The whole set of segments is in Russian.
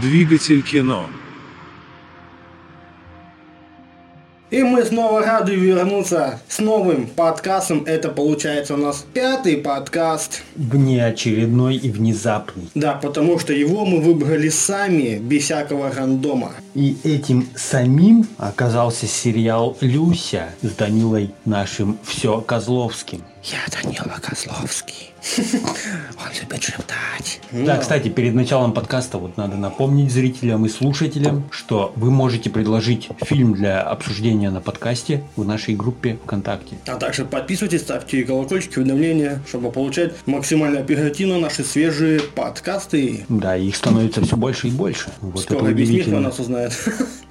Двигатель кино. И мы снова рады вернуться с новым подкастом. Это получается у нас пятый подкаст. Внеочередной и внезапный. Да, потому что его мы выбрали сами, без всякого рандома. И этим самим оказался сериал «Люся» с Данилой нашим все Козловским. Я Данила Козловский. Он любит шептать. Да, кстати, перед началом подкаста вот надо напомнить зрителям и слушателям, что вы можете предложить фильм для обсуждения на подкасте в нашей группе ВКонтакте. А также подписывайтесь, ставьте колокольчики, уведомления, чтобы получать максимально оперативно наши свежие подкасты. Да, их становится все больше и больше. Вот Скоро это весь мир нас узнает.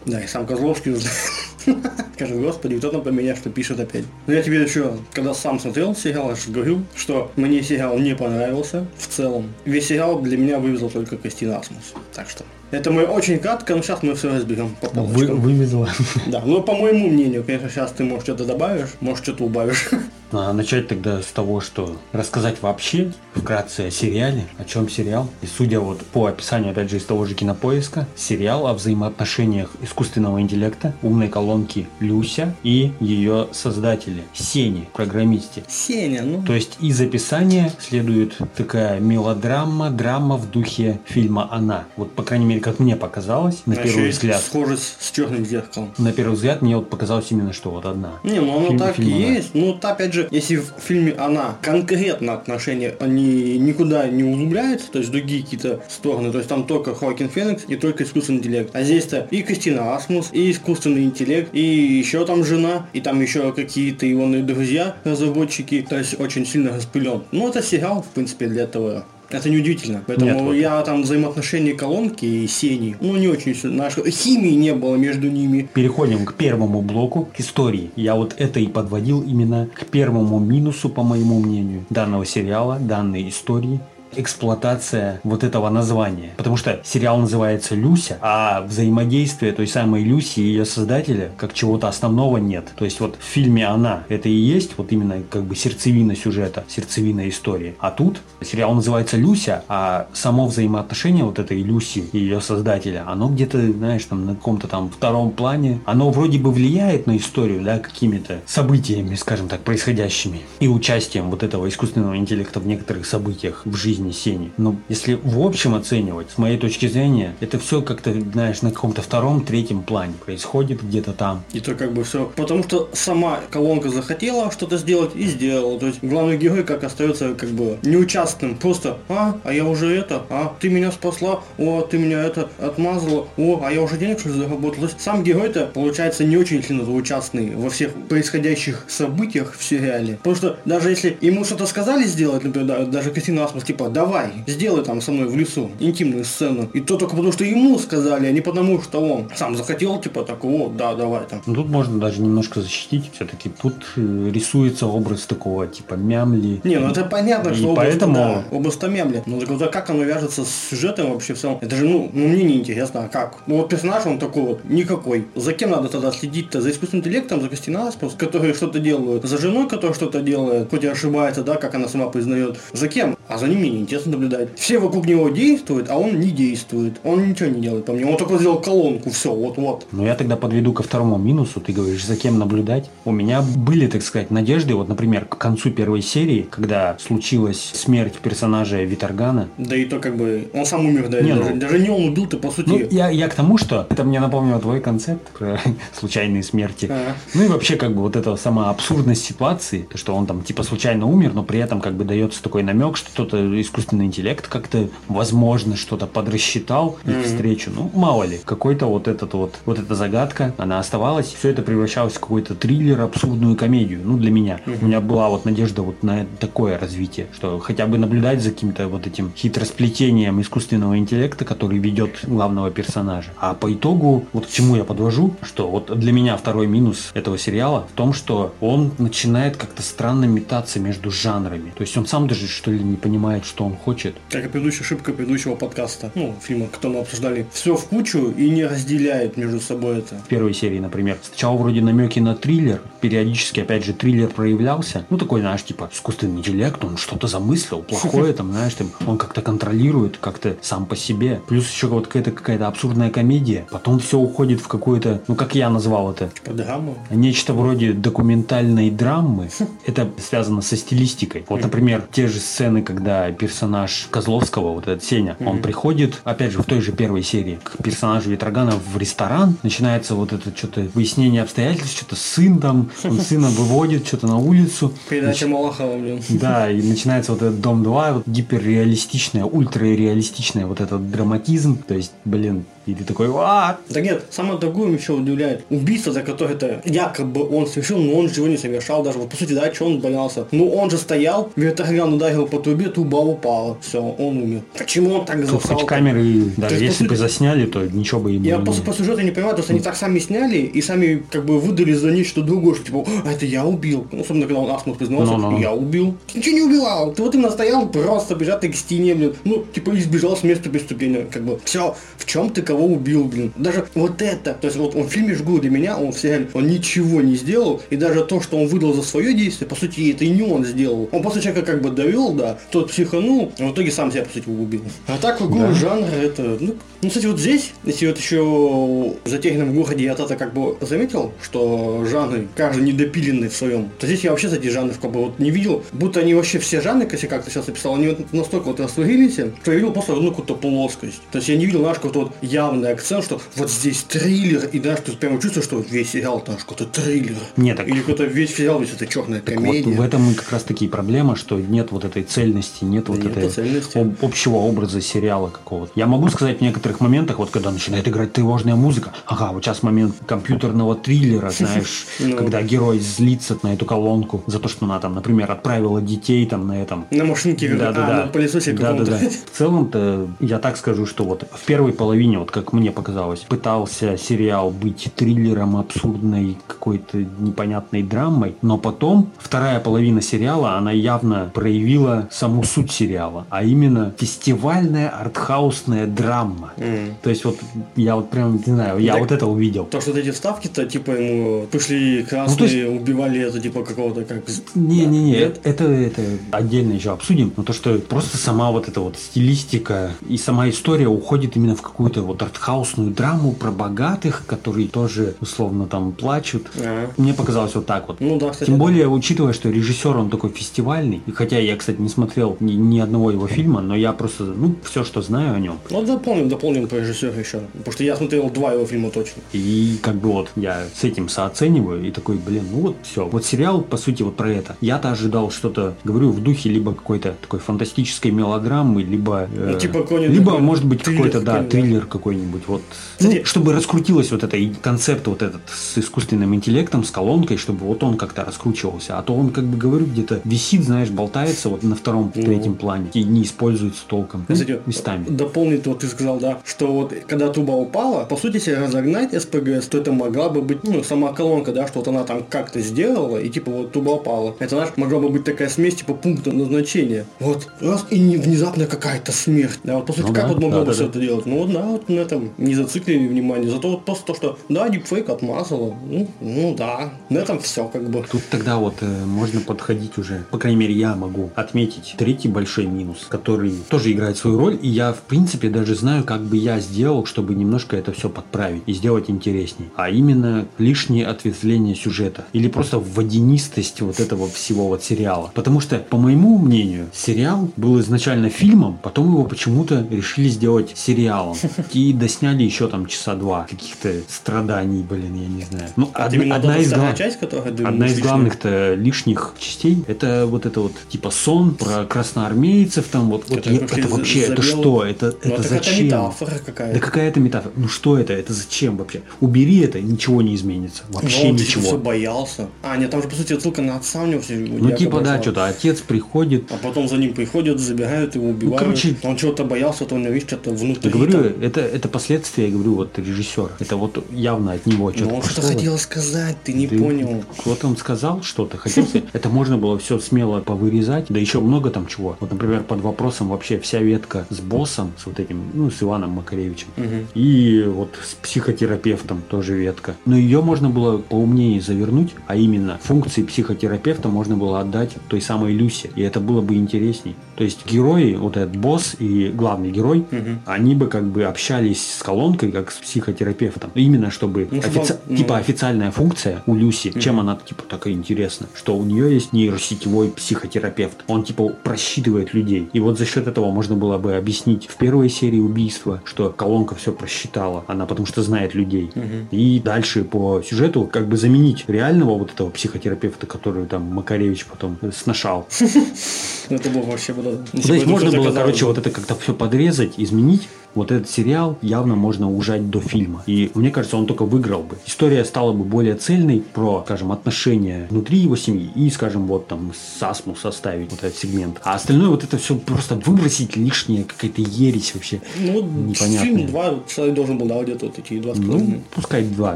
Да, и сам Козловский узнает. Скажет, господи, кто там по меня что пишет опять? Ну я тебе еще, когда сам смотрел сериал, я же говорил, что мне сериал не понравился в целом. Весь сериал для меня вывезл только Костин Асмус. Так что это мы очень кратко, но сейчас мы все разберем по Вы, полочкам. вывезла. Да, ну по моему мнению, конечно, сейчас ты, может, что-то добавишь, может, что-то убавишь. А, начать тогда с того, что рассказать вообще вкратце о сериале, о чем сериал. И судя вот по описанию, опять же, из того же кинопоиска, сериал о взаимоотношениях искусственного интеллекта, умной колонки Люся и ее создателя Сени, программисте. Сеня, ну... То есть из описания следует такая мелодрама, драма в духе фильма «Она». Вот, по крайней мере, как мне показалось, на а первый взгляд. схожесть с черным зеркалом. На первый взгляд мне вот показалось именно, что вот одна. Не, ну оно Фильм- так фильм и есть. Ну, вот опять же, если в фильме она конкретно отношения, они никуда не углубляются, то есть другие какие-то стороны, то есть там только Хоакин Феникс и только искусственный интеллект. А здесь-то и Кристина Асмус, и искусственный интеллект, и еще там жена, и там еще какие-то его друзья, разработчики, то есть очень сильно распылен. Ну, это сериал, в принципе, для этого. Это неудивительно. Поэтому Нет, я там взаимоотношения колонки и Сени, ну, не очень. Знаешь, химии не было между ними. Переходим к первому блоку, к истории. Я вот это и подводил именно к первому минусу, по моему мнению, данного сериала, данной истории эксплуатация вот этого названия. Потому что сериал называется «Люся», а взаимодействие той самой Люси и ее создателя как чего-то основного нет. То есть вот в фильме «Она» это и есть вот именно как бы сердцевина сюжета, сердцевина истории. А тут сериал называется «Люся», а само взаимоотношение вот этой Люси и ее создателя, оно где-то, знаешь, там на каком-то там втором плане. Оно вроде бы влияет на историю, да, какими-то событиями, скажем так, происходящими. И участием вот этого искусственного интеллекта в некоторых событиях в жизни Сени. Но если в общем оценивать, с моей точки зрения, это все как-то, знаешь, на каком-то втором, третьем плане происходит где-то там. И то как бы все. Потому что сама колонка захотела что-то сделать и сделала. То есть главный герой как остается как бы неучастным. Просто, а, а я уже это, а, ты меня спасла, о, ты меня это отмазала, о, а я уже денег что ли заработал. То есть сам герой-то получается не очень сильно участный во всех происходящих событиях в сериале. Потому что даже если ему что-то сказали сделать, например, да- даже Кристина Асмус, типа, давай, сделай там со мной в лесу интимную сцену. И то только потому, что ему сказали, а не потому, что он сам захотел, типа, так, о, да, давай там. Ну, тут можно даже немножко защитить. Все-таки тут э, рисуется образ такого типа мямли. Не, ну это понятно, И что область, поэтому- да, область мемли. Но так вот, а как оно вяжется с сюжетом вообще в целом? Это же, ну, ну мне не интересно, а как? Ну вот персонаж, он такой вот, никакой. За кем надо тогда следить-то? За искусственным интеллектом, за Костина Аспус, которые что-то делают? За женой, которая что-то делает, хоть и ошибается, да, как она сама признает? За кем? А за ним мне неинтересно наблюдать. Все вокруг него действуют, а он не действует. Он ничего не делает по мне. Он только сделал колонку, все, вот-вот. Но я тогда подведу ко второму минусу. Ты говоришь, за кем наблюдать. У меня были, так сказать, надежды. Вот, например, к концу первой серии, когда случилась смерть персонажа Виторгана. Да и то как бы, он сам умер, да, Не, даже, ну- даже не он убил-то, по сути. Ну, я, я к тому, что это мне напомнило твой концепт про случайные смерти. Ага. Ну и вообще, как бы, вот эта сама абсурдность ситуации, то, что он там типа случайно умер, но при этом как бы дается такой намек, что кто-то искусственный интеллект как-то, возможно, что-то подрасчитал их встречу. Ну, мало ли, какой-то вот этот вот, вот эта загадка, она оставалась, все это превращалось в какой-то триллер, абсурдную комедию. Ну, для меня. У меня была вот надежда вот на такое развитие, что хотя бы наблюдать за каким-то вот этим хитросплетением искусственного интеллекта, который ведет главного персонажа. А по итогу, вот к чему я подвожу, что вот для меня второй минус этого сериала в том, что он начинает как-то странно метаться между жанрами. То есть он сам даже что ли не понимает, что он хочет. Как и предыдущая ошибка предыдущего подкаста, ну, фильма, который мы обсуждали, все в кучу и не разделяет между собой это. В первой серии, например, сначала вроде намеки на триллер, периодически, опять же, триллер проявлялся. Ну, такой, знаешь, типа, искусственный интеллект, он что-то замыслил, плохое там, знаешь, там, он как-то контролирует, как-то сам по себе. Плюс еще вот какая-то какая-то абсурдная комедия. Потом все уходит в какое-то, ну, как я назвал это, Типа драма. нечто вроде документальной драмы. Это связано со стилистикой. Вот, например, те же сцены, когда персонаж Козловского, вот этот Сеня, он приходит, опять же, в той же первой серии, к персонажу Ветрогана в ресторан, начинается вот это что-то выяснение обстоятельств, что-то сын там, сына выводит что-то на улицу. Передача Малахова, блин. Да, и начинается вот этот Дом 2, вот гиперреалистичное, ультрареалистичное вот этот драматизм. То есть, блин, и ты такой, а Да нет, самое другое еще удивляет. Убийство, за которое это якобы он совершил, но он же его не совершал даже. Вот по сути, да, что он боялся? Ну он же стоял, вертоган ударил по трубе, труба упала. Все, он умер. Почему он так засал? хоть камеры, даже есть, если бы засняли, то ничего бы им Я было просто не- по сюжету не понимаю, то есть они так сами сняли и сами как бы выдали за нечто другое, что типа, а это я убил. Ну, особенно когда он Асмус признался, я убил. Ты ничего не убивал. Ты вот именно стоял, просто бежать к стене, блин. Ну, типа избежал с места преступления, как бы. Все, в чем ты кого убил, блин. Даже вот это, то есть вот он в фильме «Жгу» для меня, он в сериале, он ничего не сделал, и даже то, что он выдал за свое действие, по сути, это и не он сделал. Он просто человека как бы довел, да, тот психанул, а в итоге сам себя, по сути, убил. А так, в Да. жанр это, ну, ну, кстати, вот здесь, если вот еще в затерянном городе я тогда как бы заметил, что жанры, каждый недопиленный в своем, то здесь я вообще за эти жанры как бы вот не видел, будто они вообще все жанры, если как ты сейчас описал, они вот настолько вот растворились, что я видел просто одну какую-то плоскость. То есть я не видел, знаешь, какой-то вот явный акцент, что вот здесь триллер, и знаешь, ты прямо чувствуешь, что весь сериал, там, какой-то триллер. Не, так- Или какой-то весь сериал, весь это черная Так вот комедия. в этом и как раз таки и проблема, что нет вот этой цельности, нет вот Нету этой об- общего образа сериала какого-то. Я могу сказать в некоторых моментах, вот когда начинает играть тревожная музыка, ага, вот сейчас момент компьютерного триллера, знаешь, Ну. когда герой злится на эту колонку за то, что она там, например, отправила детей там на этом На машинке, да, да, да. пылесосе да, да, да. В целом-то я так скажу, что вот в первой половине, вот как мне показалось, пытался сериал быть триллером абсурдной какой-то непонятной драмой, но потом вторая половина сериала, она явно проявила саму суть сериала, а именно фестивальная артхаусная драма. М. То есть вот я вот прям, не знаю, я Так- вот это увидел. То, что вот эти вставки-то, типа, ему пришли красные, Ну, есть- убивали это, типа, какого-то, как... Не-не-не, Нет? это, это отдельно еще обсудим, но то, что просто сама вот эта вот стилистика и сама история уходит именно в какую-то вот артхаусную драму про богатых, которые тоже условно там плачут. Ага. Мне показалось вот так вот. Ну да, кстати. Тем да. более, учитывая, что режиссер он такой фестивальный, и хотя я, кстати, не смотрел ни, ни одного его фильма, но я просто, ну, все, что знаю о нем. Ну, дополним, дополним по режиссеру еще. Потому что я смотрел два его фильма точно. И как бы вот я с этим сооцениваю и такой, блин, ну вот все. Вот сериал, по сути, вот про это. Я-то ожидал что-то, говорю, в духе либо какой-то такой фантастической мелодрамы, либо... э, Ну, типа Либо, может быть, какой-то, да, да. триллер какой-нибудь. Вот. Кстати- Ну, чтобы раскрутилось вот это и концепт вот этот с искусственным интеллектом, с колонкой, чтобы вот он как-то раскручивался. А то он, как бы говорю, где-то висит, знаешь, болтается вот на втором, Ну. третьем плане и не используется толком. Ну, Кстати, местами. дополнить, вот ты сказал, да, что вот когда труба упала, по сути, если разогнать СПГС, то это могла бы быть, ну, сама колонка, да, что вот она там как-то сделала, и типа вот труба упала. Это, знаешь, могла бы быть такая смесь, типа пункта назначения. Вот, раз, и не- внезапно какая-то смерть. Да, вот, по сути, Ну как да, вот могло да, бы да, все да. это делать? Ну, вот, да, вот на этом не зациклили внимание. Зато вот просто то, что, да, дипфейк отмазала. Ну, ну да, на этом все как бы. Тут тогда вот э, можно подходить уже, по крайней мере, я могу отметить третий большой минус, который тоже играет свою роль, и я, в принципе, даже знаю, как бы я сделал, чтобы немножко это все подправить и сделать интересней. А именно лишнее ответвление сюжета. Или просто водянистость вот этого всего вот сериала. Потому что, по моему мнению, сериал был изначально фильмом, потом его почему-то решили сделать сериалом. И досняли еще там часа два каких-то страданий, блин, я не знаю. Ну, А од- одна из глав- часть, которая ты Одна из главных-то лишних частей это вот это вот типа сон про красноармейцев там вот, вот Которые я- это вообще это что это Ну, это так зачем метафора какая-то. да какая это метафора ну что это это зачем вообще убери это ничего не изменится вообще Но он ничего все боялся. А, нет, там же, по сути, отсылка на отца у него все. ну типа да что-то отец приходит А потом за ним приходят, забегают, его убивают. короче- он чего-то боялся, то он видишь, что-то внутри. я говорю, там. это, это последствия, я говорю, вот режиссера. Это вот явно от него что-то Ну, он что пошло. хотел сказать, ты не Ты- понял. Вот он сказал что-то, хотел сказать. Это можно было все смело повырезать, да еще много там чего. Вот, например, под вопросом вообще вся ветка с боссом, с вот этим, ну, с Иваном Макаревичем. Мгм. И вот с психотерапевтом тоже ветка. Но ее можно было поумнее завернуть, а именно функции психотерапевта можно было отдать той самой Люсе. И это было бы интересней. То есть герои, вот этот босс и главный герой, Мгм. они бы как бы общались с колонкой, как с психотерапевтом. Именно чтобы Ну, офици- ну. типа официальная функция у Люси, чем она типа такая интересна, что у нее есть нейросетевой психотерапевт. Он типа просчитывает людей. И вот за счет этого можно было бы объяснить в первой серии убийства, что колонка все просчитала, она потому что знает людей. Мгм. И дальше по сюжету как бы заменить реального вот этого психотерапевта, который там Макаревич потом сношал. Это было вообще было... Ну, То есть можно было, короче, вот это как-то все подрезать, изменить. Вот этот сериал явно можно ужать до фильма. И мне кажется, он только выиграл бы. История стала бы более цельной про, скажем, отношения внутри его семьи и, скажем, вот там с Асму составить вот этот сегмент. А остальное вот это все просто выбросить лишнее, какая-то ересь вообще. Ну, Непонятно. фильм два человек должен был, да, где-то вот такие два с Ну, половиной. пускай два,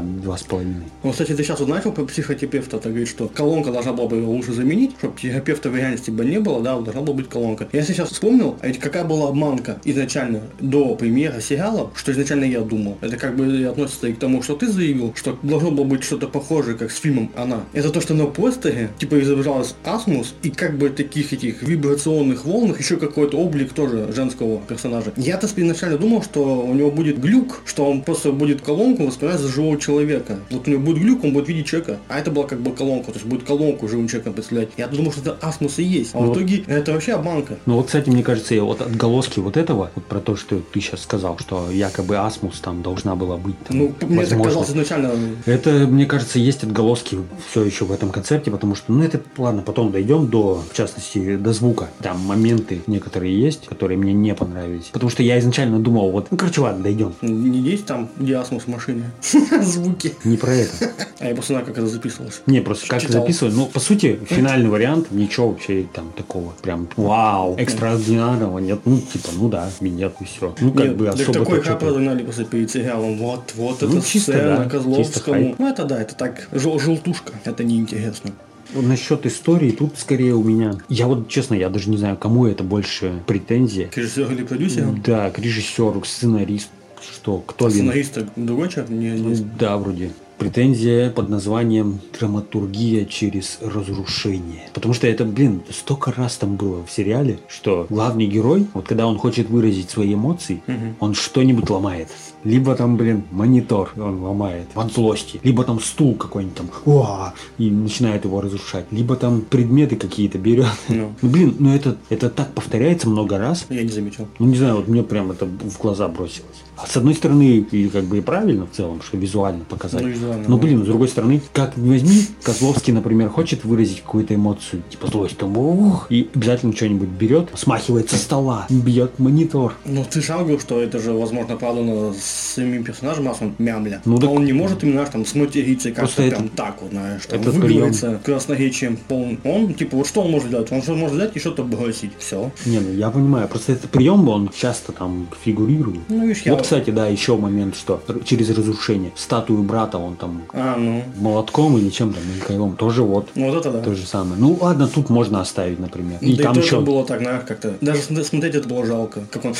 два с половиной. Ну, кстати, ты сейчас начал про психотерапевта, ты говоришь, что колонка должна была бы его лучше заменить, чтобы терапевта в реальности бы не было, да, должна была быть колонка. Я сейчас вспомнил, а ведь какая была обманка изначально до премьеры сериала, что изначально я думал. Это как бы и относится и к тому, что ты заявил, что должно было быть что-то похожее, как с фильмом «Она». Это то, что на постере, типа, изображалась Асмус, и как бы таких этих вибрационных волнах еще какой-то облик тоже женского персонажа. Я-то изначально думал, что у него будет глюк, что он просто будет колонку воспринимать за живого человека. Вот у него будет глюк, он будет видеть человека, а это была как бы колонка, то есть будет колонку живым человеком представлять. Я думал, что это Асмус и есть, а в Ну. итоге это вообще обманка. Ну вот, кстати, мне кажется, и вот отголоски вот этого, вот про то, что ты сейчас сказал, что якобы Асмус там должна была быть. там, Ну, мне так возможно. казалось изначально, Это, мне кажется, есть отголоски все еще в этом концерте, потому что, ну, это, ладно, потом дойдем до, в частности, до звука. Там моменты некоторые есть, которые мне не понравились. Потому что я изначально думал, вот, ну, короче, ладно, дойдем. не есть там, где Асмус в машине. Звуки. Не про это. А я просто знаю, как это записывалось. Не, просто как записывали. Ну, по сути, финальный вариант, ничего вообще там такого прям вау, экстраординарного нет. Ну, типа, ну да, минет и все. Ну, как Нет, бы так особо такой то хап что-то- разогнали просто перед сериалом. Вот, вот Ну, это чисто, сцена да, чисто Козловскому. Ну, это да, это так, жел- желтушка. Это неинтересно. Насчет истории, тут скорее у меня... Я вот, честно, я даже не знаю, кому это больше претензия. К режиссеру или продюсеру? Да, к режиссеру, к сценаристу, что кто виноват. Сценариста другой человек? Не, не- Да, вроде. Претензия под названием «Драматургия через разрушение». Потому что это, блин, столько раз там было в сериале, что главный герой, вот когда он хочет выразить свои эмоции, Мгм. он что-нибудь ломает. Либо там, блин, монитор он ломает от злости. Либо там стул какой-нибудь там, «Уа!» и начинает его разрушать. Либо там предметы какие-то берет. Ну. Ну, блин, ну это, это так повторяется много раз. Я не заметил. Ну, не знаю, вот мне прям это в глаза бросилось. А с одной стороны, и как бы и правильно в целом, что визуально показать. Ну, визуально, Но, да. блин, с другой стороны, как ни возьми, Козловский, например, хочет выразить какую-то эмоцию, типа злость, там, ух, и обязательно что-нибудь берет, смахивает со стола, бьет монитор. Ну, ты сам говорил, что это же, возможно, продано с самим персонажем, раз он мямля. Ну, а так- он не может именно, знаешь, там, сматериться и Просто как-то это- прям так вот, знаешь, там, это выговориться красноречием полным. Он, типа, вот что он может делать? Он что может взять и что-то бросить. Все. Не, ну я понимаю, просто этот прием, он часто там фигурирует. Ну, видишь, я... Вот, кстати, да, еще момент, что через разрушение статую брата он там А, ну. молотком или чем там, или кайлом, тоже вот. Вот это да. То же самое. Ну ладно, тут можно оставить, например. И да там и еще. это было так, знаешь, как-то... Даже см- смотреть это было жалко. Как он...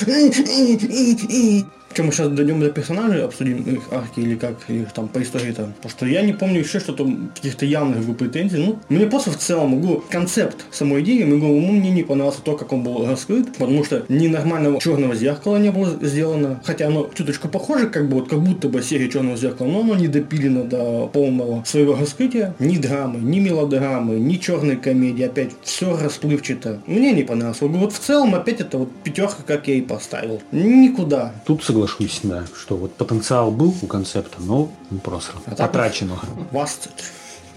Чем мы сейчас дойдем до персонажей, обсудим их арки или как, или там по истории там. Потому что я не помню еще что-то, каких-то явных претензий. Ну, мне просто в целом могу концепт самой идеи, могу, ну, мне не понравился то, как он был раскрыт, потому что ни нормального черного зеркала не было сделано, хотя оно чуточку похоже, как бы вот как будто бы серия черного зеркала, но оно не допилено до полного своего раскрытия. Ни драмы, ни мелодрамы, ни черной комедии, опять все расплывчато. Мне не понравилось. Вот в целом опять это вот пятерка, как я и поставил. Никуда. Тут соглашусь, да, что вот потенциал был у концепта, но не просто А потрачено.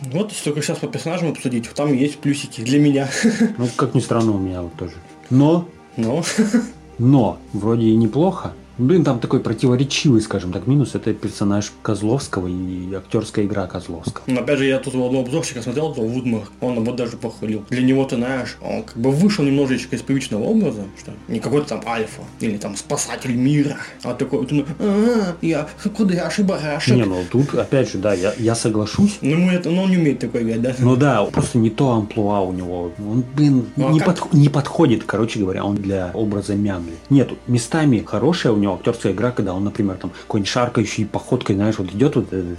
Вот, если только сейчас по персонажам обсудить, там есть плюсики для меня. Ну, как ни странно, у меня вот тоже. Но, Но, но, вроде и неплохо, Блин, там такой противоречивый, скажем так, минус. Это персонаж Козловского и актерская игра Козловского. Но опять же, я тут у одного обзорщика смотрел, то Вудмар, он вот даже похвалил. Для него, ты знаешь, он как бы вышел немножечко из привычного образа, что не какой-то там альфа или там спасатель мира, а такой вот, ну, а, я барашек. Не, ну тут, опять же, да, я, я соглашусь. Ну, это, ну, он не умеет такой играть, да? Ну да, просто не то амплуа у него. Он, блин, Ну, а не, как? не подходит, короче говоря, он для образа Мямли. Нет, местами хорошая у него актерская игра, когда он, например, там какой-нибудь шаркающий походкой, знаешь, вот идет вот, э,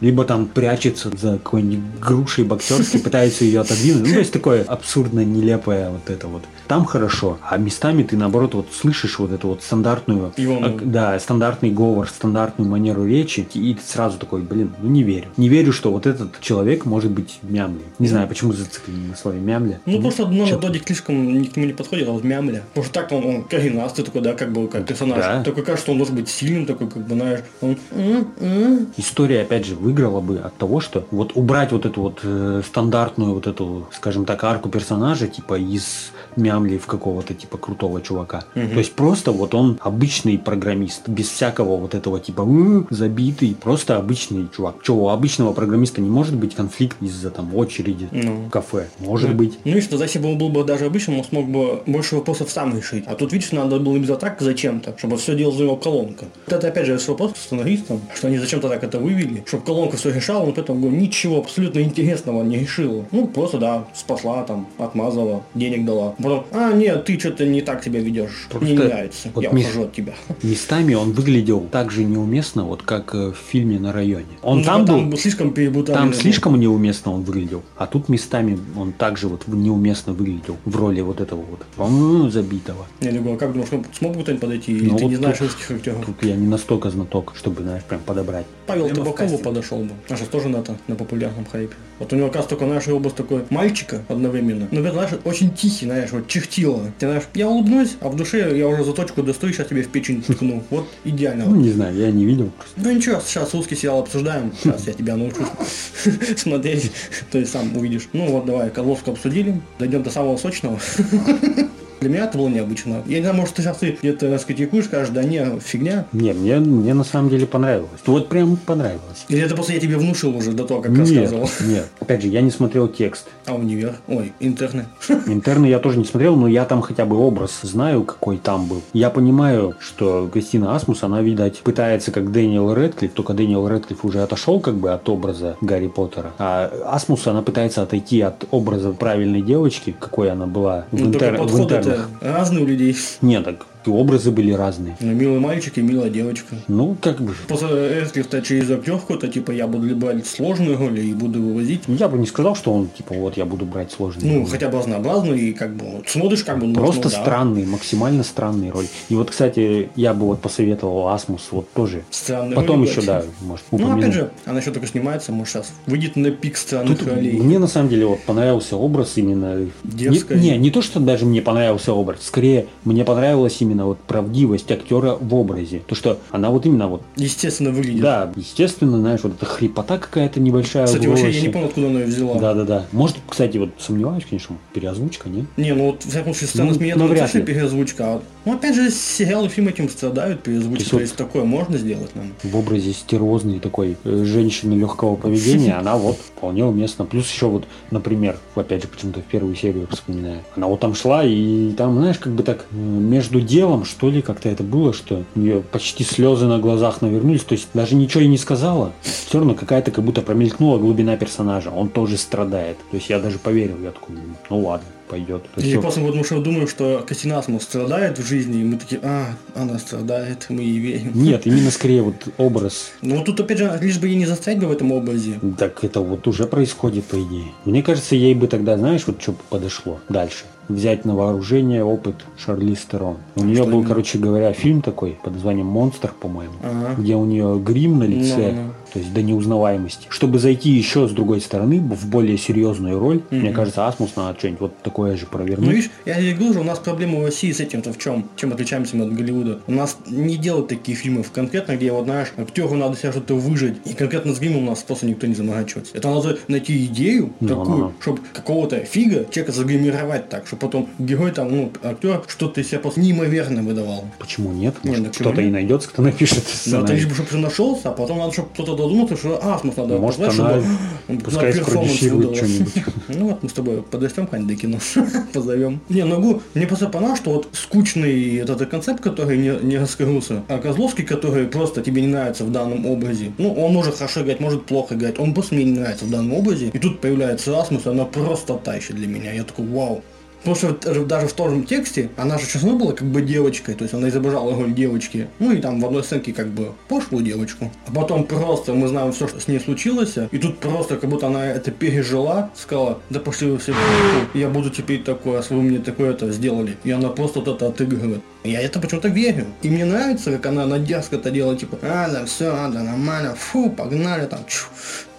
либо там прячется за какой-нибудь грушей боксерской, пытается ее отодвинуть. Ну, то есть такое абсурдно нелепое вот это вот. Там хорошо, а местами ты наоборот вот слышишь вот эту вот стандартную, ну, ак- да, стандартный говор, стандартную манеру речи, и ты сразу такой, блин, ну не верю. Не верю, что вот этот человек может быть мямли. Не знаю, почему зациклены на слове мямля. Ну, просто чё-то. Додик слишком ни к нему не подходит, а вот Мямля. Потому что так он, он коренастый такой, да, как бы, как персонаж. Да. Такой кажется, что он должен быть сильным, такой, как бы, знаешь, он... «М, м». История, опять же, выиграла бы от того, что вот убрать вот эту вот э, стандартную вот эту, скажем так, арку персонажа, типа из мямли в какого-то типа крутого чувака. То есть просто вот он обычный программист, без всякого вот этого типа «М, забитый, просто обычный чувак. Че, у обычного программиста не может быть конфликт из-за там очереди Ну. в кафе? Может быть. Ну и что, если бы он был бы даже обычным, он смог бы больше вопросов сам решить. А тут, видишь, надо было им за так зачем-то, чтобы все делал за его колонка. Вот это опять же вопрос к сценаристам, что они зачем-то так это вывели, чтобы колонка все решала, но при этом ничего абсолютно интересного не решила. Ну, просто, да, спасла там, отмазала, денег дала. Потом, а, нет, ты что-то не так себя ведешь, мне не Просто нравится, вот я Миш- ухожу от тебя. Местами он выглядел так же неуместно, вот как э, в фильме на районе. Он Ну, там типа, был, слишком перебутали. Там слишком неуместно он выглядел, а тут местами он также вот неуместно выглядел в роли вот этого вот м, забитого. Я говорю, а как думаешь, смог бы кто-нибудь подойти, или Ну, ты вот не знаешь русских актеров? Тут я не настолько знаток, чтобы, знаешь, прям подобрать. Павел Прямо Табакову подошел бы. А сейчас тоже на, это, на популярном хайпе. Вот у него, оказывается, только наш образ такой мальчика одновременно. Но, это, знаешь, очень тихий, знаешь, вот чихтило. Ты знаешь, я улыбнусь, а в душе я уже заточку достаю, сейчас тебе в печень ткну. Вот идеально. Ну, не знаю, я не видел. Ну ничего, сейчас русский сериал обсуждаем. Сейчас я тебя научу смотреть. То есть сам увидишь. Ну вот давай, Козловского обсудили. Дойдем до самого сочного. Для меня это было необычно. Я не знаю, может, ты сейчас ты где-то скритикуешь, скажешь, да не, фигня. Не, мне, мне на самом деле понравилось. Вот прям понравилось. Или это просто я тебе внушил уже до того, как Нет, рассказывал. нет. Опять же, я не смотрел текст. А универ? Ой, интерны. Интерны я тоже не смотрел, но я там хотя бы образ знаю, какой там был. Я понимаю, что Кристина Асмус, она, видать, пытается как Дэниел Рэдклифф, только Дэниел Рэдклифф уже отошел как бы от образа Гарри Поттера. А Асмус, она пытается отойти от образа правильной девочки, какой она была в, Ну, интер- в интернах. разные у людей. Нет, так и образы были разные. Ну, милый мальчик и милая девочка. Ну, как бы... Просто Эсклифта через актерку, то типа я буду брать сложные роли и буду вывозить. Я бы не сказал, что он, типа, вот я буду брать сложные. Ну, роли. хотя бы разнообразную и как бы вот смотришь как бы... ну, Просто ну, да. странный, максимально странный роль. И вот, кстати, я бы вот посоветовал Асмус вот тоже. Странные Потом еще, да, может, Ну, упомянуть. опять же, она еще только снимается, может, сейчас выйдет на пик странных Тут ролей. мне на самом деле вот понравился образ именно. Дерзкая. Не, не, не то, что даже мне понравился образ, скорее мне понравилась именно вот правдивость актера в образе. То, что она вот именно вот, Естественно, выглядит. да, естественно, знаешь, вот эта хрипота какая-то небольшая Кстати, вообще я не помню, откуда она ее взяла. Да, да, да. Может, кстати, вот сомневаюсь, конечно, переозвучка, нет? Не, ну вот, в всяком случае, сцена Ну, с меня ну, точно ли. переозвучка. А, Ну, опять же, сериалы и фильмы этим страдают, переозвучка. То есть То есть такое можно сделать нам. в образе стерозной такой э, женщины легкого поведения, она вот вполне уместна. Плюс еще вот, например, опять же, почему-то в первую серию вспоминаю, она вот там шла и там, знаешь, как бы так э, между делом, что ли, как-то это было, что у нее почти слезы на глазах навернулись, то есть даже ничего и не сказала, все равно какая-то как будто промелькнула глубина персонажа, он тоже страдает. То есть я даже поверил, я такой, ну ладно, пойдет. То есть Я просто потому что думаю, что Кристина Асмус страдает в жизни, и мы такие, а, она страдает, мы ей верим. Нет, именно скорее вот образ Ну вот тут опять же, лишь бы ей не застрять бы в этом образе. Так это вот уже происходит, по идее. Мне кажется, ей бы тогда, знаешь, вот что подошло дальше. Взять на вооружение опыт Шарли Стерон. У нее был, короче говоря, фильм такой под названием «Монстр», по-моему. Ага. Где у нее грим на лице. Ну, то есть до неузнаваемости. Чтобы зайти еще с другой стороны, в более серьезную роль, Мгм. мне кажется, Асмус надо что-нибудь вот такое же Ну, провернуть. видишь, я тебе говорю, у нас проблема в России с этим-то в чем? Чем отличаемся мы от Голливуда? У нас не делают такие фильмы конкретно, где, вот знаешь, актеру надо себя что-то выжить. И конкретно с гримом у нас просто никто не заморачивается. Это надо найти идею Ну, такую, ну, ну. чтобы какого-то фига человека загримировать так, чтобы потом герой там, ну, актер что-то из себя просто неимоверно выдавал. Почему нет? Не, Может, ну почему кто-то и нет? найдется, кто напишет Ну, это сценарий. лишь бы, чтобы нашелся, а потом надо, чтобы кто-то додумался, что Асмус надо Может, позвать, она чтобы пускай спродюсирует что-нибудь. Ну вот мы с тобой какое-нибудь до кино, позовем. Не, ну мне просто понравилось, что вот скучный этот концепт, который не, не раскрылся, а Козловский, который просто тебе не нравится в данном образе, ну он может хорошо играть, может плохо играть, он просто мне не нравится в данном образе, и тут появляется Асмус, и она просто тащит для меня, я такой вау. Потому что даже в том же тексте она же честно была как бы девочкой, то есть она изображала роль девочки. Ну и там в одной сценке как бы пошлую девочку. А потом просто мы знаем все, что с ней случилось, и тут просто как будто она это пережила, сказала, да пошли вы все я буду теперь такое, а вы мне такое-то сделали. И она просто вот это отыгрывает. Я это почему-то верю. И мне нравится, как она на дерзко это делает, типа, а, да, все, а, да, нормально, фу, погнали там, чу,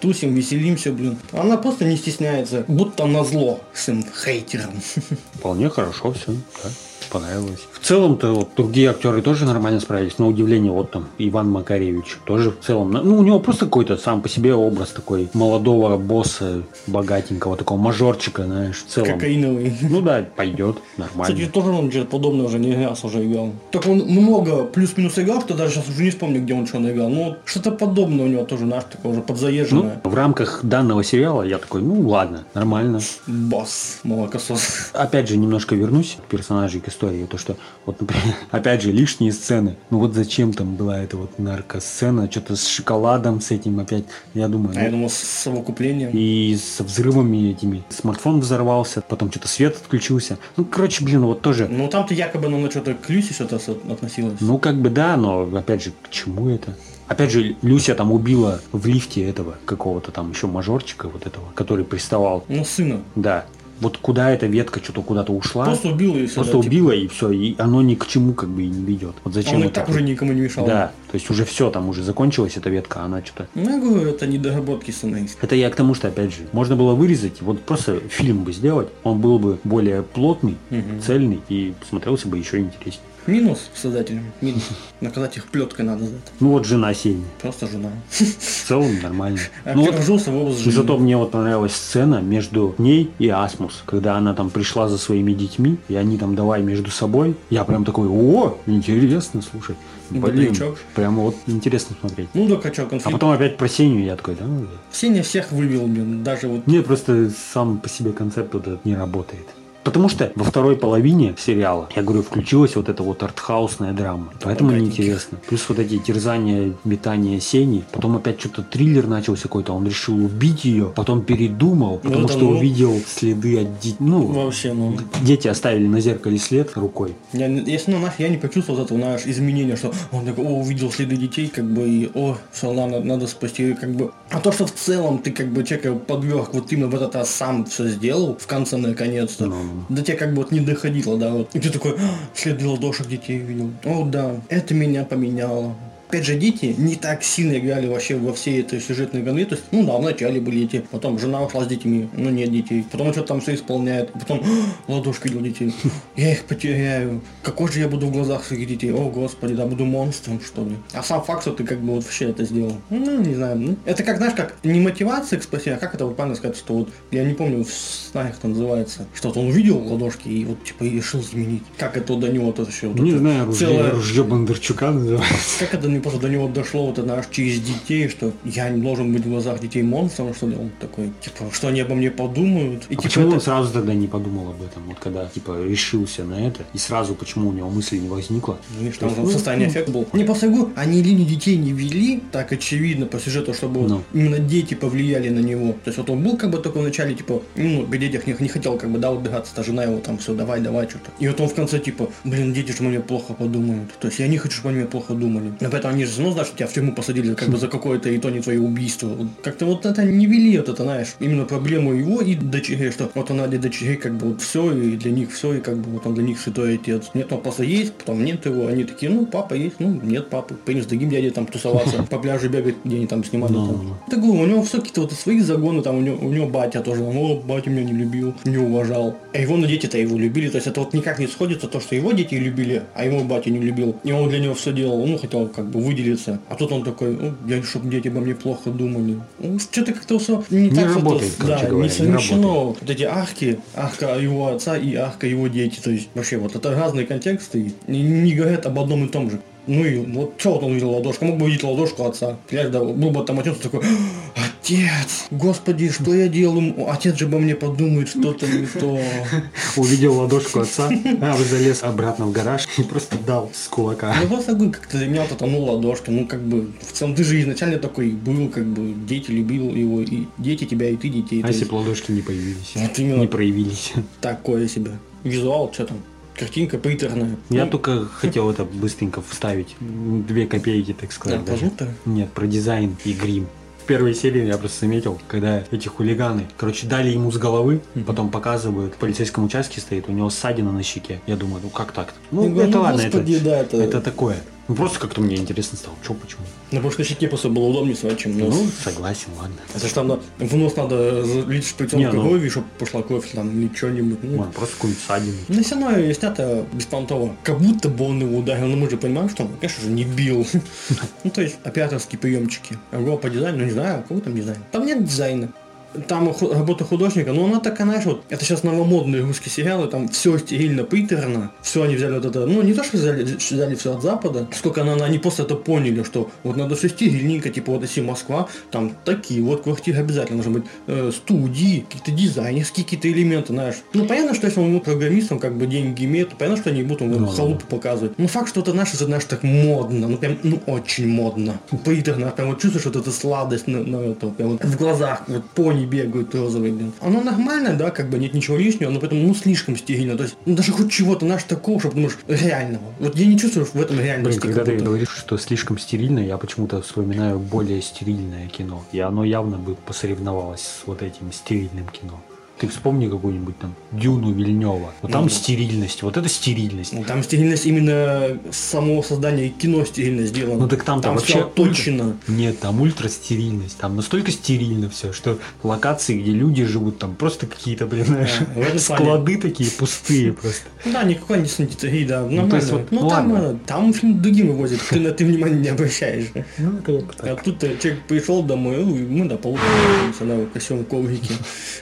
тусим, веселимся, блин. Она просто не стесняется, будто на зло всем хейтерам. Вполне хорошо все, да. Понравилось. В целом-то вот другие актеры тоже нормально справились. На удивление, вот там Иван Макаревич тоже в целом. Ну, у него просто какой-то сам по себе образ такой молодого босса, богатенького, такого мажорчика, знаешь, в целом. Кокаиновый. Ну да, пойдет, нормально. Кстати, тоже он что-то подобное уже не раз уже играл. Так он много плюс-минус играл, что даже сейчас уже не вспомню, где он что наиграл. Но вот что-то подобное у него тоже, наш такое уже Ну, подзаезженное. в рамках данного сериала я такой, ну ладно, нормально. Босс, молокосос. Опять же, немножко вернусь к персонажей, к истории. То, что, вот, например, опять же, лишние сцены. Ну вот зачем там была эта вот наркосцена, что-то с шоколадом, с этим опять, я думаю. А я ну, думал, с совокуплением. и со взрывами этими. Смартфон взорвался, потом что-то свет отключился. Ну, короче, блин, вот тоже. Ну там-то якобы оно что-то к Люсе что-то относилось. Ну, как бы да, но опять же, к чему это? Опять же, Люся там убила в лифте этого какого-то там еще мажорчика вот этого, который приставал. Ну, сына. Да. Вот куда эта ветка что-то куда-то ушла. Просто убил и всё, Просто да, типа. убила и все, и оно ни к чему как бы и не ведет. Вот зачем Он и это? так уже никому не мешал. Да, то есть уже все, там уже закончилась эта ветка, а она что-то... Ну, я говорю, это недоработки сценариста. Это я к тому, что, опять же, можно было вырезать, вот просто фильм бы сделать, он был бы более плотный, Мгм. цельный и смотрелся бы еще интереснее. Минус создателям. Минус. Наказать их плеткой надо за это. Ну вот жена Сени, Просто жена. в целом нормально. А Ну вот вжился в образ И жизни. зато мне вот понравилась сцена между ней и Асмус, когда она там пришла за своими детьми, и они там давай между собой. Я прям такой, о, интересно, слушай. Блин, Бодрячок. прямо вот интересно смотреть. Ну да, качок А конфликт. потом опять про Сеню я такой, да? ну, да». Сеня всех вывел, блин. Даже вот Мне просто сам по себе концепт вот этот не работает. Потому что во второй половине сериала, я говорю, включилась вот эта вот артхаусная драма. Поэтому Богатеньких. неинтересно. Плюс вот эти терзания, метания Сени. Потом опять что-то триллер начался какой-то. Он решил убить ее. Потом передумал, потому это что ну. увидел следы от детей. Ну, вообще, ну... дети оставили на зеркале след рукой. Я, если ну, нах, я не почувствовал вот этого, знаешь, изменения, что он такой, о, увидел следы детей, как бы, и, о, все, надо, надо спасти, как бы. А то, что в целом ты, как бы, человека подверг, вот именно в этот раз сам все сделал, в конце, наконец-то, Ну. До тебя, как бы, вот не доходило, да, вот. И ты такой, «А, следы ладошек детей видел. О, да, это меня поменяло. Опять же, дети не так сильно играли вообще во всей этой сюжетной гонке. То есть, ну да, вначале были дети, потом жена ушла с детьми, но нет детей. Потом что-то там все исполняет. Потом «А, ладошки для детей. Я их потеряю. Какой же я буду в глазах своих детей? О, господи, да буду монстром, что ли. А сам факт, что ты как бы вот вообще это сделал. Ну, не знаю. ну, Это как, знаешь, как не мотивация к спасению, а как это вот правильно сказать, что вот, я не помню, в снах это называется, что вот он увидел ладошки и вот типа и решил изменить. Как это до него это все. Вот не это знаю, ружье, целое- ружье Бондарчука называется. как это не просто до него дошло вот это знаешь, через детей, что я не должен быть в глазах детей монстром, что ли? Он такой, типа, что они обо мне подумают. И А типа почему это- он сразу тогда не подумал об этом? Вот когда, типа, решился на это, и сразу почему у него мысли не возникло? Ну, видишь, То там есть, же ну, состояние ну, эффект был. Не по говорю, они линию детей не вели, так очевидно по сюжету, чтобы вот Ну. именно дети повлияли на него. То есть вот он был как бы только в начале, типа, ну, к детях не, не хотел как бы, да, убегаться, та жена его там все, давай, давай, что-то. И вот он в конце, типа, блин, дети же мне плохо подумают. То есть я не хочу, чтобы они мне плохо думали. И поэтому они же, ну, знаешь, тебя в тюрьму посадили как бы за какое-то и то не твое убийство. Как-то вот это не вели вот это, знаешь, именно проблему его и дочерей, что вот она для дочерей как бы вот все, и для них все, и как бы вот он для них святой отец. Нет, он просто есть, потом нет его, они такие, ну, папа есть, ну, нет папы, пойдем с другим дядей там тусоваться, по пляжу бегать, где они там снимали. Ну, там. ну. Так говорю, у него все какие-то вот свои загоны, там у него, у него батя тоже, о, батя меня не любил, не уважал. А его на дети-то его любили, то есть это вот никак не сходится, то, что его дети любили, а его батя не любил. И он для него все делал, ну, хотел как бы выделиться. А тут он такой, ну, я, чтобы дети обо мне плохо думали. Ну, что-то как-то все не, Не так работает, да, короче говоря, не не совмещено. работает. вот эти ахки, ахка его отца и ахка его дети. То есть вообще вот это разные контексты и не, не говорят об одном и том же. Ну и вот что вот он видел ладошку? Мог бы увидеть ладошку отца. Да, был бы там отец такой, отец, господи, что я делаю? Отец же обо мне подумает, что-то не то. Увидел ладошку отца, а залез обратно в гараж и просто дал с кулака. Ну просто говорю, как ты для меня вот это, ну, как бы, в целом, ты же изначально такой был, как бы, дети любил его, и дети тебя, и ты детей. А если бы ладошки не появились? Вот именно. Не проявились. Такое себе. Визуал, что там, картинка приторная. Я Ну, только хотел это быстренько вставить. Две копейки, так сказать. даже. пожалуйста. Нет, про дизайн и грим. В первой серии я просто заметил, когда эти хулиганы, короче, дали ему с головы, потом показывают, в полицейском участке стоит, у него ссадина на щеке. Я думаю, ну как так-то? Ну, Я говорю, это ну, ладно, господи, это, да, это- это такое. Ну, просто как-то мне интересно стало. Че, почему? На прошлой щеке просто было удобнее свать, чем нос. Ну, согласен, ладно. Это ж там на- в нос надо залить шприцом ну- крови, чтобы пошла кровь там или что-нибудь. Ну, Ладно, просто какую-нибудь ссадину. Ну, все равно снято беспонтово. Как будто бы он его ударил, но мы же понимаем, что он, конечно же, не бил. Ну, то есть, операторские приемчики. А его по дизайну, ну, не знаю, какой там дизайн. Там нет дизайна. Там работа художника, но она такая, знаешь, вот, это сейчас новомодные русские сериалы, там все стерильно, приторно, все они взяли вот это, ну, не то, что взяли, взяли все от Запада, сколько она, они просто это поняли, что вот надо все стерильненько, типа, вот если Москва, там такие вот квартиры обязательно должны быть, э, студии, какие-то дизайнерские какие-то элементы, знаешь. Ну, понятно, что если он программистом, как бы деньги имеет, то понятно, что они будут Ну, халупу показывать. Но факт, что это наше, это, знаешь, так модно, ну, прям, ну, очень модно. Приторно, прям вот чувствуешь вот эту сладость на, на это, прям вот в глазах, вот пони бегают розовые, блин. Оно нормально, да, как бы нет ничего лишнего, но поэтому, ну, слишком стерильно. То есть, ну, даже хоть чего-то, знаешь, такого, чтобы думаешь, реального. Вот я не чувствую в этом Блин, реальности. когда как ты говоришь, что слишком стерильно, я почему-то вспоминаю более стерильное кино. И оно явно бы посоревновалось с вот этим стерильным кино. Ты вспомни какую-нибудь там Дюну Вильнева. Вот там Ну да. стерильность, вот это стерильность. Ну, Там стерильность именно самого создания кино стерильно сделано. Ну так там, там вообще точно. Нет, там ультра стерильность. Там настолько стерильно все, что локации, где люди живут, там просто какие-то, блин, знаешь, плане. склады такие пустые просто. Да, никакой не санитарии, да, нормально. есть вот, ну, ну, там, э, там фильм другим вывозят, ты на ты внимание не обращаешь. Ну, А тут э, человек пришел домой, ну, мы до полутора на красивом коврике.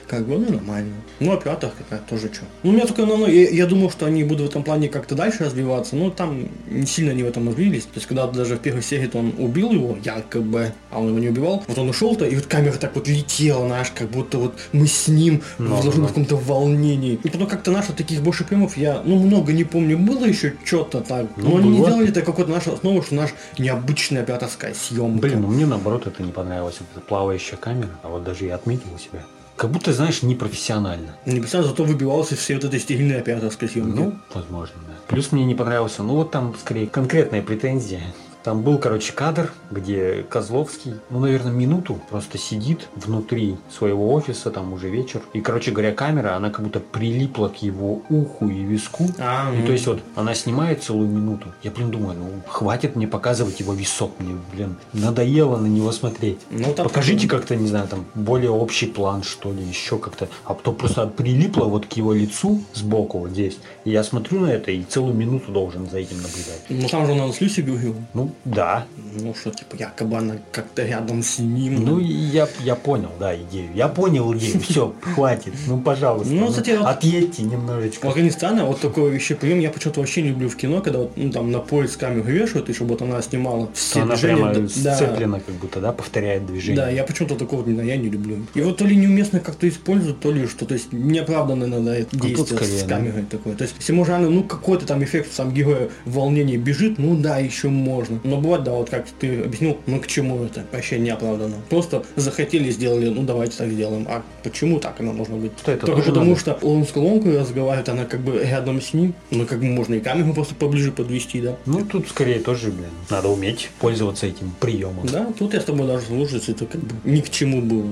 Как бы, ну, нормально. Ну, оператор какая тоже что. Ну, у меня только, ну, ну, я, я думал, что они будут в этом плане как-то дальше развиваться, но там не сильно они в этом развились. То есть, когда даже в первой серии то он убил его, якобы, а он его не убивал, вот он ушел-то, и вот камера так вот летела, знаешь, как будто вот мы с ним Ну, в должны да. в каком-то волнении. И потом как-то наших таких больше фильмов я, ну, много не помню, было еще что-то так, Ну, но они не было. делали это какой-то нашу основу, что наш необычная операторская съемка. Блин, ну мне наоборот это не понравилось, вот эта плавающая камера, а вот даже я отметил у себя. Как будто, знаешь, непрофессионально. Не представляю, зато выбивался все вот этой стерильной операторской съемки. Ну, возможно, да. Плюс мне не понравился, ну вот там скорее конкретная претензия. Там был, короче, кадр, где Козловский, ну, наверное, минуту просто сидит внутри своего офиса, там уже вечер. И, короче говоря, камера, она как будто прилипла к его уху и виску. А, И ну. то есть вот она снимает целую минуту. Я, блин, думаю, ну хватит мне показывать его висок. Мне, блин, надоело на него смотреть. Ну, там Покажите как-то, не знаю, там более общий план, что ли, еще как-то. А то просто прилипло вот к его лицу сбоку вот здесь. И я смотрю на это и целую минуту должен за этим наблюдать. Ну там же он с Люси говорил. Ну, да. Ну что, типа, якобы она как-то рядом с ним. Ну, я, я понял, да, идею. Я понял идею. Все, хватит. Ну, пожалуйста. Ну, кстати, вот- отъедьте В немножечко. Афганистане вот такой вещи прием я почему-то вообще не люблю в кино, когда вот, ну, там на пояс камеру вешают, и чтобы вот она снимала все она движения. прямо да, сцеплена, как будто, да, повторяет движение. Да, я почему-то такого не, я не люблю. И вот то ли неуместно как-то используют, то ли что, то есть неоправданно иногда это Ну, действие скорее, с да. камерой такое. То есть, если можно, ну, какой-то там эффект сам героя в волнении бежит, ну да, еще можно. Но бывает, да, вот как ты объяснил, ну к чему это вообще не оправдано. Просто захотели, сделали, ну давайте так сделаем. А почему так оно должно быть? Что это Только потому, надо? что он с колонкой разговаривает, она как бы рядом с ним. Ну как бы можно и камеру просто поближе подвести, да. Ну, тут скорее тоже, блин, надо уметь пользоваться этим приемом. Да, тут я с тобой даже слушаюсь, это как бы ни к чему было.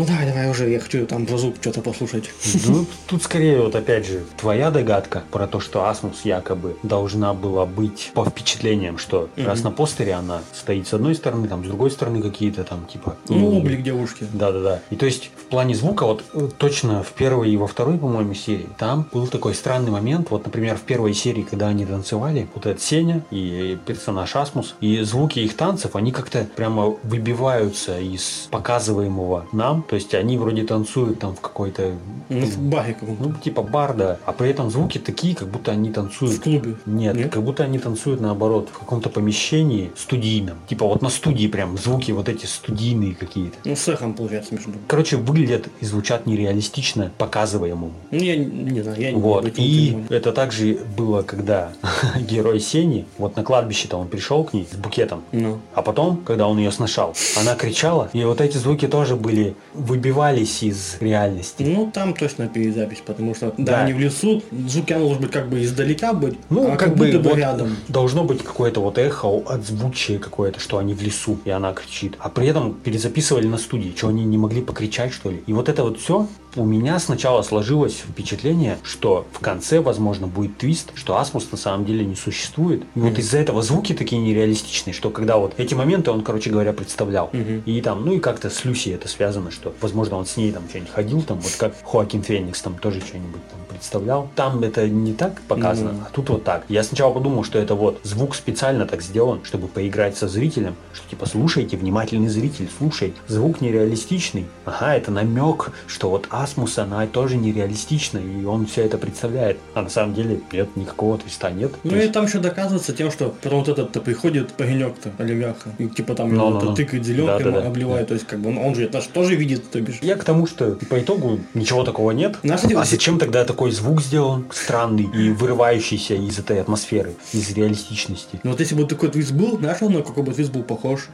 Ну давай, давай уже, я хочу там про звук что-то послушать. Ну, тут скорее вот опять же твоя догадка про то, что Асмус якобы должна была быть по впечатлениям, что Мгм. раз на постере она стоит с одной стороны, там с другой стороны какие-то там типа... Ну, облик девушки. Да-да-да. И то есть в плане звука, вот э, точно в первой и во второй, по-моему, серии, там был такой странный момент. Вот, например, в первой серии, когда они танцевали, вот этот Сеня и персонаж Асмус, и звуки их танцев, они как-то прямо выбиваются из показываемого нам. То есть они вроде танцуют там в какой-то, Ну, в баре каком-то. ну, типа барда, а при этом звуки такие, как будто они танцуют В клубе. нет, Нет? как будто они танцуют наоборот в каком-то помещении студийном. Типа вот на студии прям звуки вот эти студийные какие-то. Ну, с эхом получается между. Короче, выглядят и звучат нереалистично показываемому. Ну, я не знаю, я не Вот. И не это также было, когда герой Сени, вот на кладбище-то он пришел к ней с букетом, Ну. а потом, когда он ее сношал, она кричала, и вот эти звуки тоже были, выбивались из реальности. Ну, там точно перезапись, потому что, да, Да. они в лесу, звуки оно должен быть как бы издалека быть, Ну, а как, как, бы, будто бы вот рядом. должно быть какое-то вот эхо, отзвучие какое-то, что они в лесу, и она кричит. А при этом перезаписывали на студии, что они не могли покричать, что ли. И вот это вот все у меня сначала сложилось впечатление, что в конце, возможно, будет твист, что Асмус на самом деле не существует. И вот из-за этого звуки такие нереалистичные, что когда вот эти моменты он, короче говоря, представлял. И там, ну и как-то с Люси это связано, что, возможно, он с ней там что-нибудь ходил, там, вот как Хоакин Феникс там тоже что-нибудь там представлял. Там это не так показано, а тут вот так. Я сначала подумал, что это вот звук специально так сделан, чтобы поиграть со зрителем, что типа слушайте, внимательный зритель, слушай, звук нереалистичный. Ага, это намек, что вот Асмус, она тоже нереалистична, и он все это представляет. А на самом деле нет, никакого твиста нет. Ну То и есть- там еще доказывается тем, что потом вот этот-то приходит паренек-то, олигарха, и типа там его ну. тыкает зеленкой, Да-да-да. обливает, то есть как бы он, он же это тоже видит, то бишь. Я к тому, что по итогу ничего такого нет. Эти А зачем тогда такой звук сделан странный и вырывающийся из этой атмосферы, из реалистичности? Ну вот если бы такой твист был, знаешь, на какой бы твист был похож?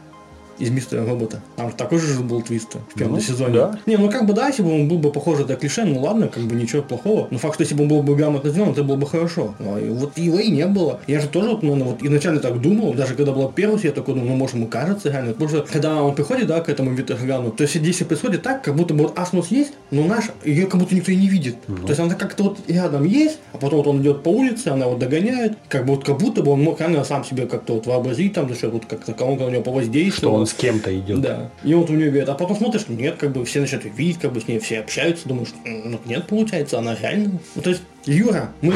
Из мистера робота. Там же такой же был твист в первом Ну, сезоне. да. Не, ну как бы да, если бы он был бы похож на клише, ну ладно, как бы ничего плохого. Но факт, что если бы он был бы грамотно сделан, это было бы хорошо. Ну, и вот его и не было. Я же тоже, вот, ну, вот изначально так думал, даже когда была первая я такой думал, ну может ему кажется реально. Потому что когда он приходит, да, к этому Витерграну, то все действие происходит так, как будто бы вот Асмус есть, но наш, ее как будто никто и не видит. То есть она как-то вот рядом есть, а потом вот он идет по улице, она вот догоняет, как бы вот как будто бы он мог реально сам себе как-то вот вообразить там за счет вот как-то колонка у него Что повоздействовала. С кем-то идет. Да. И вот у нее говорит, а потом смотришь, нет, как бы все начинают её видеть, как бы с ней все общаются, думаешь, «М, ну нет, получается, она реально. Ну, то есть, Юра, мы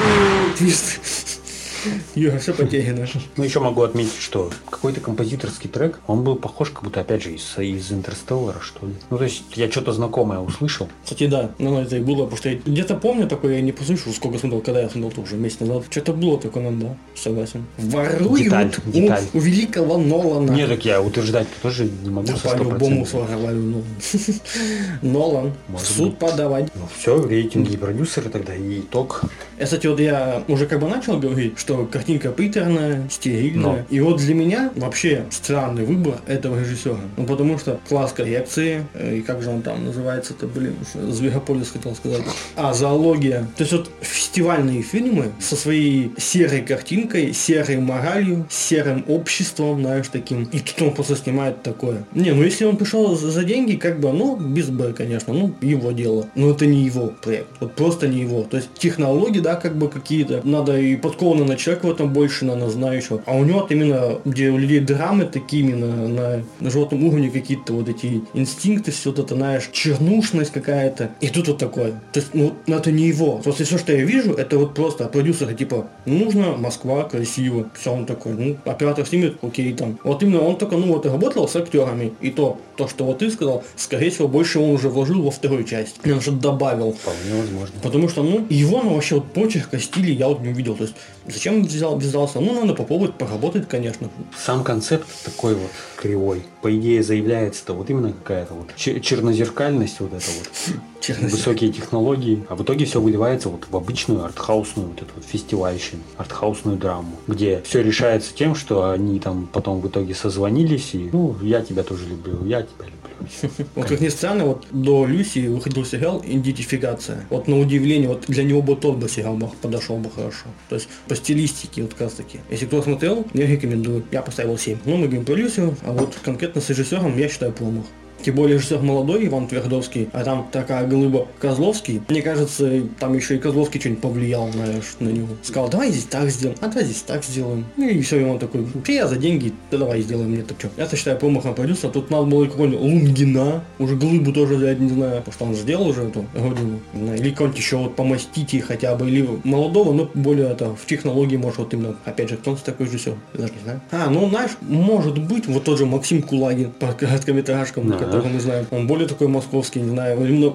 твист. Юра, все потеряно. Ну, еще могу отметить, что какой-то композиторский трек, он был похож, как будто, опять же, из, из Интерстеллара, что ли. Ну, то есть, я что-то знакомое услышал. Кстати, да, ну это и было, потому что я где-то помню такое, я не послышал, сколько смотрел, когда я смотрел, тоже месяц назад. Что-то было такое, нам, да, согласен. Воруют Деталь, у, деталь. у великого Нолана. Не, так я утверждать тоже не могу Да со по-любому 100%. своровали у Нолана. Нолан, в суд подавать. Ну, все, рейтинги продюсеры тогда и итог. Я, кстати, вот я уже как бы начал говорить, что картинка приторная, стерильная. Но. И вот для меня вообще странный выбор этого режиссера. Ну, потому что класс коррекции, э, и как же он там называется-то, блин, Зверополис хотел сказать. А, зоология. То есть вот фестивальные фильмы со своей серой картинкой, серой моралью, серым обществом, знаешь, таким. И тут он просто снимает такое. Не, ну если он пришел за деньги, как бы, ну, без Б, конечно, ну, его дело. Но это не его проект. Вот просто не его. То есть технологии, да, как бы какие-то. Надо и подкованный на человека в этом больше, надо знающего. А у него именно, где у людей драмы такие именно на, на животном уровне какие-то вот эти инстинкты, все вот это, знаешь, чернушность какая-то. И тут вот такое. То есть, ну, это не его. То есть, все, что я вижу, это вот просто продюсеры, типа, нужно Москва, красиво. Все, он такой, ну, оператор снимет, окей, там. Вот именно он только, ну, вот работал с актерами. И то, то, что вот ты сказал, скорее всего, больше он уже вложил во вторую часть. Он что-то добавил. Вполне возможно. Потому что, ну, его, ну, вообще вот почерка, стиля я вот не увидел. То есть, зачем взял, взялся? Ну, надо попробовать поработать, конечно. Сам концепт такой вот кривой. По идее заявляется-то вот именно какая-то вот чер- чернозеркальность вот эта вот. Высокие технологии, а в итоге все выливается вот в обычную артхаусную вот эту вот фестивальщину, артхаусную драму, где все решается тем, что они там потом в итоге созвонились и, ну, я тебя тоже люблю, я тебя люблю. Вот как ни странно, вот до Люси выходил сериал «Идентификация». Вот на удивление, вот для него бы тот бы сериал бы подошел бы хорошо. То есть по стилистике вот как раз таки. Если кто смотрел, я рекомендую. Я поставил 7. Ну, мы говорим про Люсю, а вот конкретно с режиссером я считаю промах. Тем более режиссер молодой Иван Твердовский, а там такая глыба Козловский. Мне кажется, там еще и Козловский что-нибудь повлиял знаешь, на него. Сказал, давай здесь так сделаем, а давай здесь так сделаем. Ну и все, и он такой, все я за деньги, да давай сделаем мне так что. Я считаю промахом продюсера, тут надо было какого-нибудь Лунгина, уже глыбу тоже взять, не знаю, потому что он сделал уже эту годину. Или кого-нибудь еще вот помастите хотя бы, или молодого, но более это, в технологии, может, вот именно, опять же, кто он такой режиссер, я даже не знаю. А, ну, знаешь, может быть, вот тот же Максим Кулагин по короткометражкам, Да. Которого мы знаем. Он более такой московский, не знаю, именно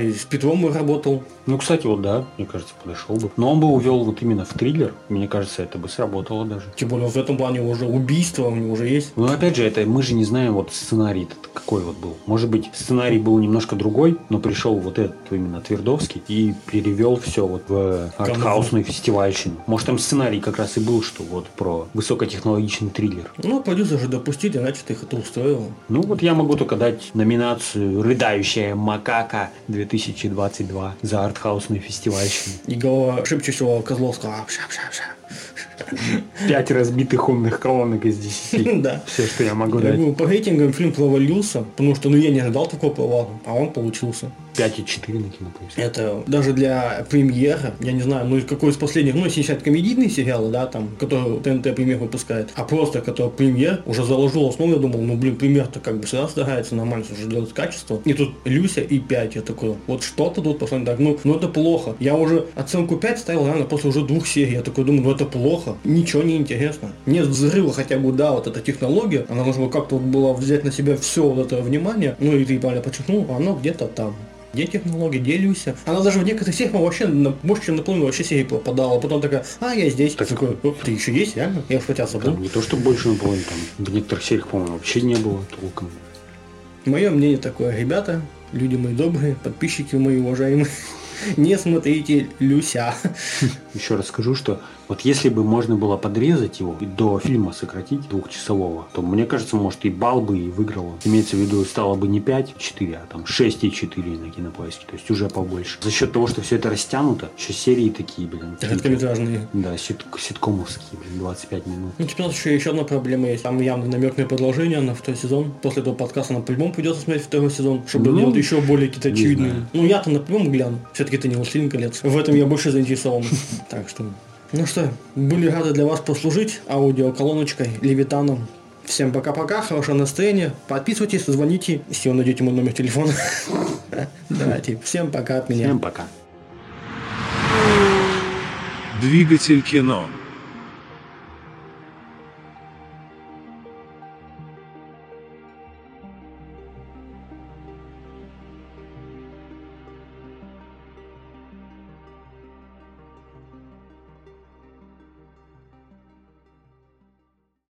и с Петром работал. Ну, кстати, вот да, мне кажется, подошел бы. Но он бы увел вот именно в триллер, мне кажется, это бы сработало даже. Тем более в этом плане уже убийство у него уже есть. Но опять же, это мы же не знаем вот сценарий этот какой вот был. Может быть, сценарий был немножко другой, но пришел вот этот именно Твердовский и перевел все вот в артхаусную фестивальщину. Может, там сценарий как раз и был, что вот про высокотехнологичный триллер. Ну, продюсер же допустили, значит их это устроило. Ну вот я могу только дать номинацию «Рыдающая макака 2022» за артхаусную фестивальщину. И голова шепчущего Козловского. Пять разбитых умных колонок из десяти. Да. Все, что я могу дать. по рейтингам фильм провалился, потому что ну я не ожидал такого провала, а он получился. 5,4 на кинопоиске. Это даже для премьера, я не знаю, ну какой из последних, ну если считать комедийные сериалы, да, там, которые ТНТ премьер выпускает, а просто который премьер уже заложил основу, я думал, ну блин, премьер-то как бы всегда старается нормально уже делать качество. И тут Люся и 5, я такой, вот что-то тут пошло не так, ну, ну это плохо. Я уже оценку 5 ставил, наверное, после уже двух серий, я такой думаю, ну это плохо, ничего не интересно. Нет взрыва хотя бы, да, вот эта технология, она должна как-то вот была взять на себя все вот это внимание, ну и ты правильно подчеркнул, оно где-то там. Где технология, где Люся? Она даже в некоторых сериях вообще на, больше, чем наполовину вообще серии попадала. Потом такая, а, я здесь. Так- такой, «О, ты еще есть, реально? Я хотя забыл. Там не то, что больше наполовину, там в некоторых сериях, по-моему, вообще не было толком. Мое мнение такое, ребята, люди мои добрые, подписчики мои уважаемые, не смотрите Люся. Еще раз скажу, что вот если бы можно было подрезать его и до фильма сократить двухчасового, то мне кажется, может и бал бы и выиграло. Имеется в виду, стало бы не 5,4, а там 6,4 на кинопоиске, то есть уже побольше. За счет того, что все это растянуто, еще серии такие, блин. Короткометражные. Да, сит- ситкомовские, блин, 25 минут. Ну, теперь у нас еще, еще одна проблема есть. Там явно намек на продолжение на второй сезон. После этого подкаста нам по-любому придется смотреть второй сезон, чтобы Ну, делать еще более какие-то очевидные. знаю. Ну, я-то по-любому гляну. Все-таки это не «Властелин колец». В этом я больше заинтересован. Так что... Ну что, были рады для вас послужить аудиоколоночкой, левитаном. Всем пока-пока, хорошего настроения. Подписывайтесь, звоните, если вы найдете мой номер телефона. Давайте, всем пока от меня. Всем пока. Двигатель кино.